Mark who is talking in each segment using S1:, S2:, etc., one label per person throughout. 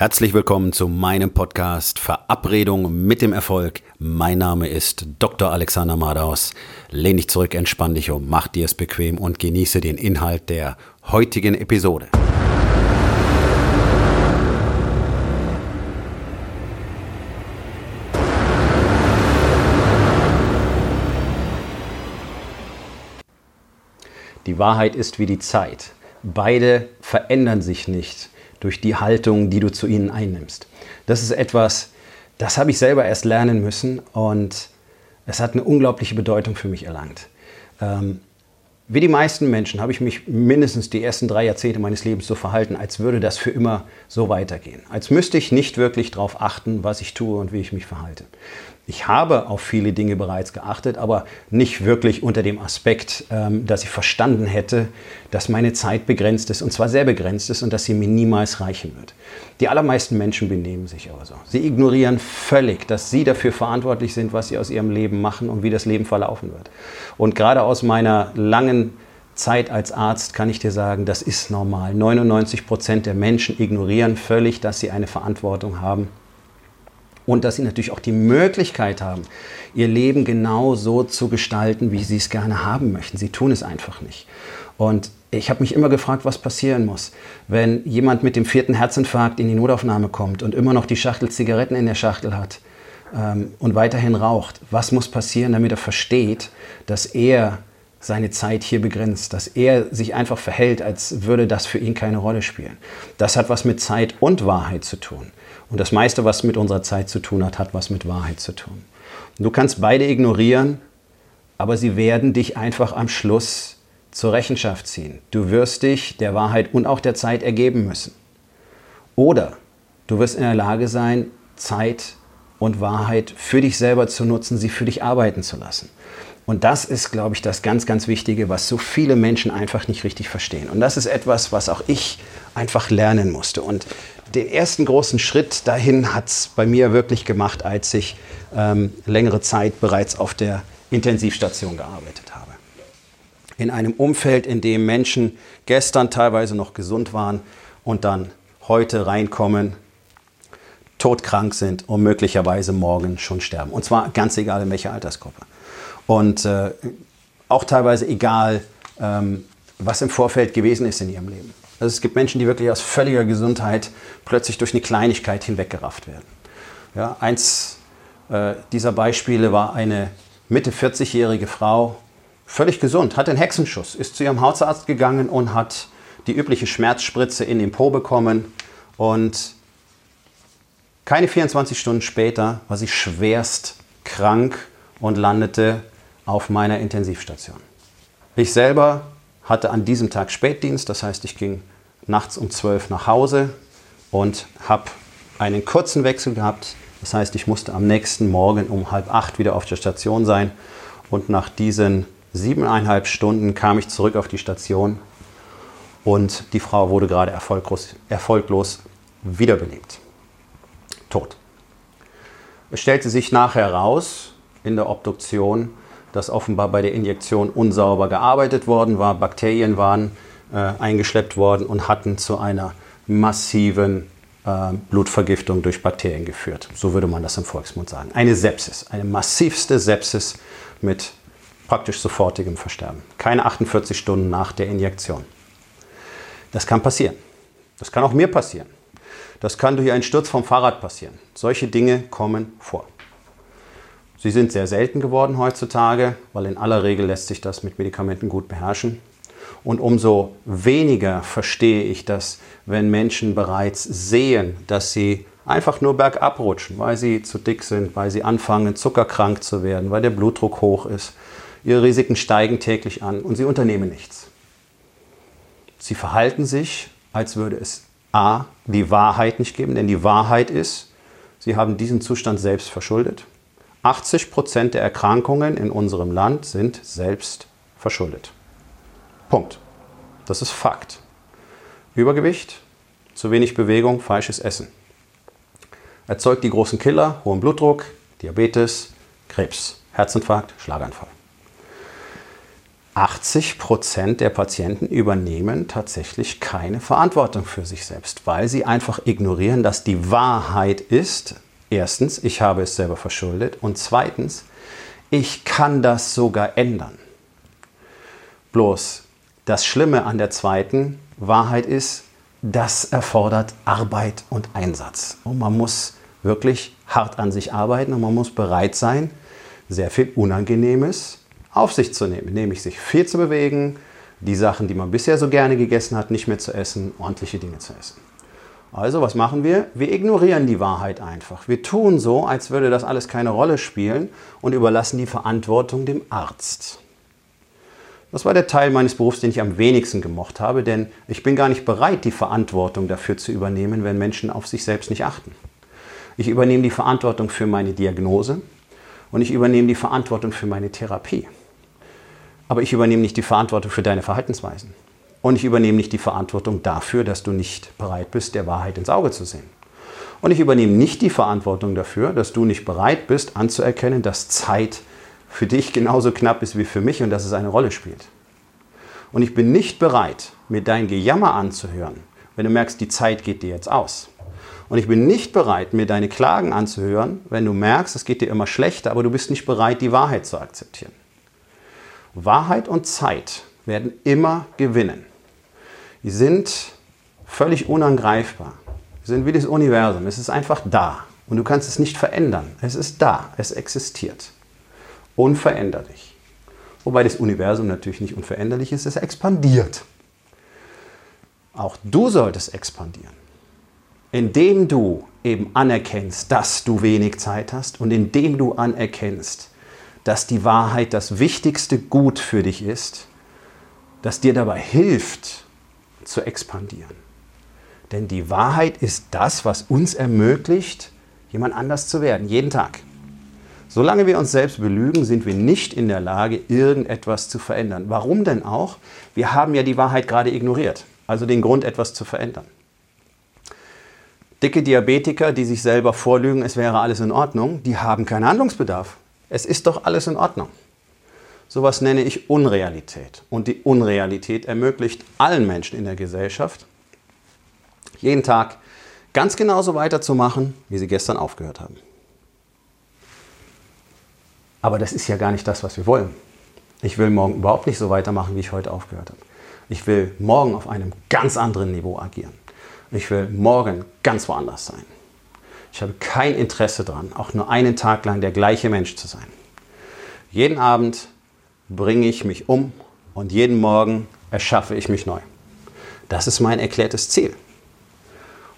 S1: Herzlich willkommen zu meinem Podcast Verabredung mit dem Erfolg. Mein Name ist Dr. Alexander Madaus. Lehn dich zurück, entspann dich um, mach dir es bequem und genieße den Inhalt der heutigen Episode. Die Wahrheit ist wie die Zeit. Beide verändern sich nicht durch die Haltung, die du zu ihnen einnimmst. Das ist etwas, das habe ich selber erst lernen müssen und es hat eine unglaubliche Bedeutung für mich erlangt. Ähm, wie die meisten Menschen habe ich mich mindestens die ersten drei Jahrzehnte meines Lebens so verhalten, als würde das für immer so weitergehen. Als müsste ich nicht wirklich darauf achten, was ich tue und wie ich mich verhalte. Ich habe auf viele Dinge bereits geachtet, aber nicht wirklich unter dem Aspekt, ähm, dass ich verstanden hätte, dass meine Zeit begrenzt ist und zwar sehr begrenzt ist und dass sie mir niemals reichen wird. Die allermeisten Menschen benehmen sich aber so. Sie ignorieren völlig, dass sie dafür verantwortlich sind, was sie aus ihrem Leben machen und wie das Leben verlaufen wird. Und gerade aus meiner langen Zeit als Arzt kann ich dir sagen, das ist normal. 99 Prozent der Menschen ignorieren völlig, dass sie eine Verantwortung haben und dass sie natürlich auch die Möglichkeit haben, ihr Leben genau so zu gestalten, wie sie es gerne haben möchten. Sie tun es einfach nicht. Und ich habe mich immer gefragt, was passieren muss, wenn jemand mit dem vierten Herzinfarkt in die Notaufnahme kommt und immer noch die Schachtel Zigaretten in der Schachtel hat ähm, und weiterhin raucht. Was muss passieren, damit er versteht, dass er seine Zeit hier begrenzt, dass er sich einfach verhält, als würde das für ihn keine Rolle spielen. Das hat was mit Zeit und Wahrheit zu tun. Und das meiste, was mit unserer Zeit zu tun hat, hat was mit Wahrheit zu tun. Du kannst beide ignorieren, aber sie werden dich einfach am Schluss zur Rechenschaft ziehen. Du wirst dich der Wahrheit und auch der Zeit ergeben müssen. Oder du wirst in der Lage sein, Zeit und Wahrheit für dich selber zu nutzen, sie für dich arbeiten zu lassen. Und das ist, glaube ich, das ganz, ganz Wichtige, was so viele Menschen einfach nicht richtig verstehen. Und das ist etwas, was auch ich einfach lernen musste. Und den ersten großen Schritt dahin hat es bei mir wirklich gemacht, als ich ähm, längere Zeit bereits auf der Intensivstation gearbeitet habe. In einem Umfeld, in dem Menschen gestern teilweise noch gesund waren und dann heute reinkommen, todkrank sind und möglicherweise morgen schon sterben. Und zwar ganz egal in welcher Altersgruppe. Und äh, auch teilweise egal, ähm, was im Vorfeld gewesen ist in ihrem Leben. Also es gibt Menschen, die wirklich aus völliger Gesundheit plötzlich durch eine Kleinigkeit hinweggerafft werden. Ja, eins äh, dieser Beispiele war eine Mitte 40-jährige Frau, völlig gesund, hat einen Hexenschuss, ist zu ihrem Hausarzt gegangen und hat die übliche Schmerzspritze in den Po bekommen und keine 24 Stunden später war sie schwerst krank und landete auf meiner Intensivstation. Ich selber hatte an diesem Tag Spätdienst, das heißt, ich ging nachts um 12 nach Hause und habe einen kurzen Wechsel gehabt. Das heißt, ich musste am nächsten Morgen um halb acht wieder auf der Station sein. Und nach diesen siebeneinhalb Stunden kam ich zurück auf die Station und die Frau wurde gerade erfolglos, erfolglos wiederbelebt. Tot. Es stellte sich nachher heraus in der Obduktion, dass offenbar bei der Injektion unsauber gearbeitet worden war, Bakterien waren äh, eingeschleppt worden und hatten zu einer massiven äh, Blutvergiftung durch Bakterien geführt. So würde man das im Volksmund sagen. Eine Sepsis, eine massivste Sepsis mit praktisch sofortigem Versterben. Keine 48 Stunden nach der Injektion. Das kann passieren. Das kann auch mir passieren. Das kann durch einen Sturz vom Fahrrad passieren. Solche Dinge kommen vor. Sie sind sehr selten geworden heutzutage, weil in aller Regel lässt sich das mit Medikamenten gut beherrschen. Und umso weniger verstehe ich das, wenn Menschen bereits sehen, dass sie einfach nur bergab rutschen, weil sie zu dick sind, weil sie anfangen, zuckerkrank zu werden, weil der Blutdruck hoch ist. Ihre Risiken steigen täglich an und sie unternehmen nichts. Sie verhalten sich, als würde es a. die Wahrheit nicht geben, denn die Wahrheit ist, sie haben diesen Zustand selbst verschuldet 80 Prozent der Erkrankungen in unserem Land sind selbst verschuldet. Punkt. Das ist Fakt. Übergewicht, zu wenig Bewegung, falsches Essen. Erzeugt die großen Killer, hohen Blutdruck, Diabetes, Krebs, Herzinfarkt, Schlaganfall. 80 Prozent der Patienten übernehmen tatsächlich keine Verantwortung für sich selbst, weil sie einfach ignorieren, dass die Wahrheit ist, erstens, ich habe es selber verschuldet und zweitens, ich kann das sogar ändern. Bloß das Schlimme an der zweiten Wahrheit ist, das erfordert Arbeit und Einsatz. Und man muss wirklich hart an sich arbeiten und man muss bereit sein, sehr viel Unangenehmes auf sich zu nehmen, nämlich sich viel zu bewegen, die Sachen, die man bisher so gerne gegessen hat, nicht mehr zu essen, ordentliche Dinge zu essen. Also, was machen wir? Wir ignorieren die Wahrheit einfach. Wir tun so, als würde das alles keine Rolle spielen und überlassen die Verantwortung dem Arzt. Das war der Teil meines Berufs, den ich am wenigsten gemocht habe, denn ich bin gar nicht bereit, die Verantwortung dafür zu übernehmen, wenn Menschen auf sich selbst nicht achten. Ich übernehme die Verantwortung für meine Diagnose und ich übernehme die Verantwortung für meine Therapie. Aber ich übernehme nicht die Verantwortung für deine Verhaltensweisen. Und ich übernehme nicht die Verantwortung dafür, dass du nicht bereit bist, der Wahrheit ins Auge zu sehen. Und ich übernehme nicht die Verantwortung dafür, dass du nicht bereit bist, anzuerkennen, dass Zeit für dich genauso knapp ist wie für mich und dass es eine Rolle spielt. Und ich bin nicht bereit, mir dein Gejammer anzuhören, wenn du merkst, die Zeit geht dir jetzt aus. Und ich bin nicht bereit, mir deine Klagen anzuhören, wenn du merkst, es geht dir immer schlechter, aber du bist nicht bereit, die Wahrheit zu akzeptieren. Wahrheit und Zeit werden immer gewinnen. Die sind völlig unangreifbar. Sie sind wie das Universum. Es ist einfach da. Und du kannst es nicht verändern. Es ist da. Es existiert. Unveränderlich. Wobei das Universum natürlich nicht unveränderlich ist. Es expandiert. Auch du solltest expandieren. Indem du eben anerkennst, dass du wenig Zeit hast und indem du anerkennst, dass die Wahrheit das wichtigste Gut für dich ist, das dir dabei hilft zu expandieren. Denn die Wahrheit ist das, was uns ermöglicht, jemand anders zu werden, jeden Tag. Solange wir uns selbst belügen, sind wir nicht in der Lage, irgendetwas zu verändern. Warum denn auch? Wir haben ja die Wahrheit gerade ignoriert, also den Grund, etwas zu verändern. Dicke Diabetiker, die sich selber vorlügen, es wäre alles in Ordnung, die haben keinen Handlungsbedarf. Es ist doch alles in Ordnung. Sowas nenne ich Unrealität. Und die Unrealität ermöglicht allen Menschen in der Gesellschaft, jeden Tag ganz genauso weiterzumachen, wie sie gestern aufgehört haben. Aber das ist ja gar nicht das, was wir wollen. Ich will morgen überhaupt nicht so weitermachen, wie ich heute aufgehört habe. Ich will morgen auf einem ganz anderen Niveau agieren. Ich will morgen ganz woanders sein. Ich habe kein Interesse daran, auch nur einen Tag lang der gleiche Mensch zu sein. Jeden Abend bringe ich mich um und jeden Morgen erschaffe ich mich neu. Das ist mein erklärtes Ziel.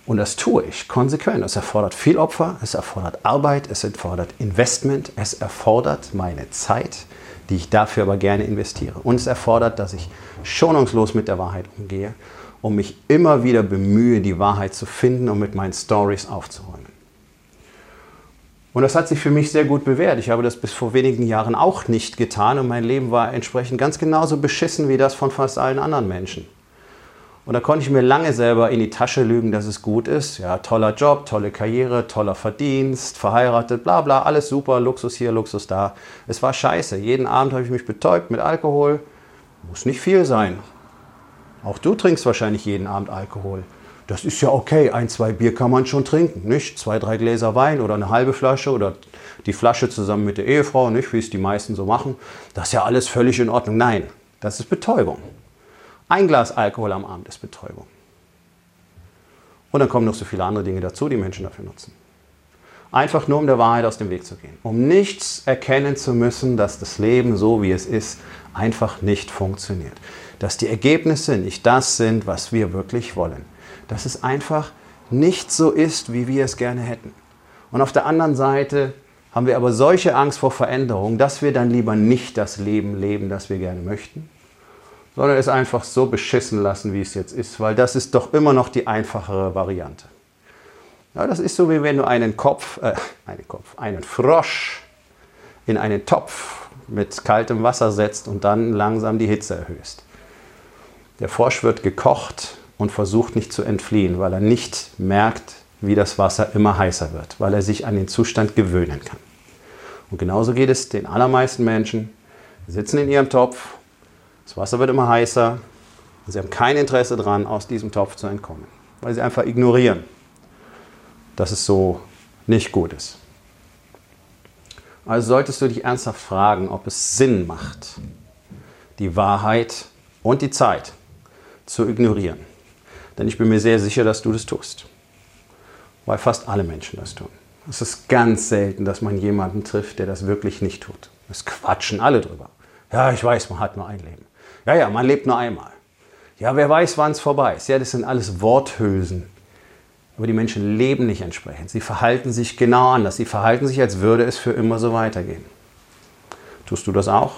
S1: Und das tue ich konsequent. Es erfordert viel Opfer, es erfordert Arbeit, es erfordert Investment, es erfordert meine Zeit, die ich dafür aber gerne investiere. Und es erfordert, dass ich schonungslos mit der Wahrheit umgehe und mich immer wieder bemühe, die Wahrheit zu finden und mit meinen Stories aufzuräumen. Und das hat sich für mich sehr gut bewährt. Ich habe das bis vor wenigen Jahren auch nicht getan und mein Leben war entsprechend ganz genauso beschissen wie das von fast allen anderen Menschen. Und da konnte ich mir lange selber in die Tasche lügen, dass es gut ist. Ja, toller Job, tolle Karriere, toller Verdienst, verheiratet, bla bla, alles super, Luxus hier, Luxus da. Es war scheiße. Jeden Abend habe ich mich betäubt mit Alkohol. Muss nicht viel sein. Auch du trinkst wahrscheinlich jeden Abend Alkohol. Das ist ja okay, ein, zwei Bier kann man schon trinken, nicht? Zwei, drei Gläser Wein oder eine halbe Flasche oder die Flasche zusammen mit der Ehefrau, nicht? Wie es die meisten so machen. Das ist ja alles völlig in Ordnung. Nein, das ist Betäubung. Ein Glas Alkohol am Abend ist Betäubung. Und dann kommen noch so viele andere Dinge dazu, die Menschen dafür nutzen. Einfach nur, um der Wahrheit aus dem Weg zu gehen. Um nichts erkennen zu müssen, dass das Leben so, wie es ist, einfach nicht funktioniert. Dass die Ergebnisse nicht das sind, was wir wirklich wollen dass es einfach nicht so ist, wie wir es gerne hätten. Und auf der anderen Seite haben wir aber solche Angst vor Veränderung, dass wir dann lieber nicht das Leben leben, das wir gerne möchten, sondern es einfach so beschissen lassen, wie es jetzt ist, weil das ist doch immer noch die einfachere Variante. Ja, das ist so, wie wenn du einen Kopf, äh, einen Kopf, einen Frosch in einen Topf mit kaltem Wasser setzt und dann langsam die Hitze erhöhst. Der Frosch wird gekocht und versucht nicht zu entfliehen, weil er nicht merkt, wie das Wasser immer heißer wird, weil er sich an den Zustand gewöhnen kann. Und genauso geht es den allermeisten Menschen, sitzen in ihrem Topf, Das Wasser wird immer heißer. Und sie haben kein Interesse daran, aus diesem Topf zu entkommen, weil sie einfach ignorieren, dass es so nicht gut ist. Also solltest du dich ernsthaft fragen, ob es Sinn macht, die Wahrheit und die Zeit zu ignorieren. Denn ich bin mir sehr sicher, dass du das tust. Weil fast alle Menschen das tun. Es ist ganz selten, dass man jemanden trifft, der das wirklich nicht tut. Es quatschen alle drüber. Ja, ich weiß, man hat nur ein Leben. Ja, ja, man lebt nur einmal. Ja, wer weiß, wann es vorbei ist. Ja, das sind alles Worthülsen. Aber die Menschen leben nicht entsprechend. Sie verhalten sich genau anders. Sie verhalten sich, als würde es für immer so weitergehen. Tust du das auch?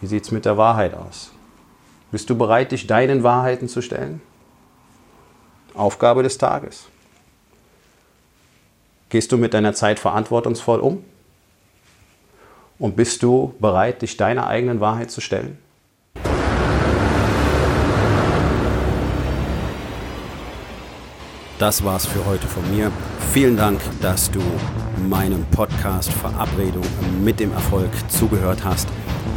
S1: Wie sieht es mit der Wahrheit aus? Bist du bereit, dich deinen Wahrheiten zu stellen? Aufgabe des Tages. Gehst du mit deiner Zeit verantwortungsvoll um? Und bist du bereit, dich deiner eigenen Wahrheit zu stellen? Das war's für heute von mir. Vielen Dank, dass du meinem Podcast Verabredung mit dem Erfolg zugehört hast.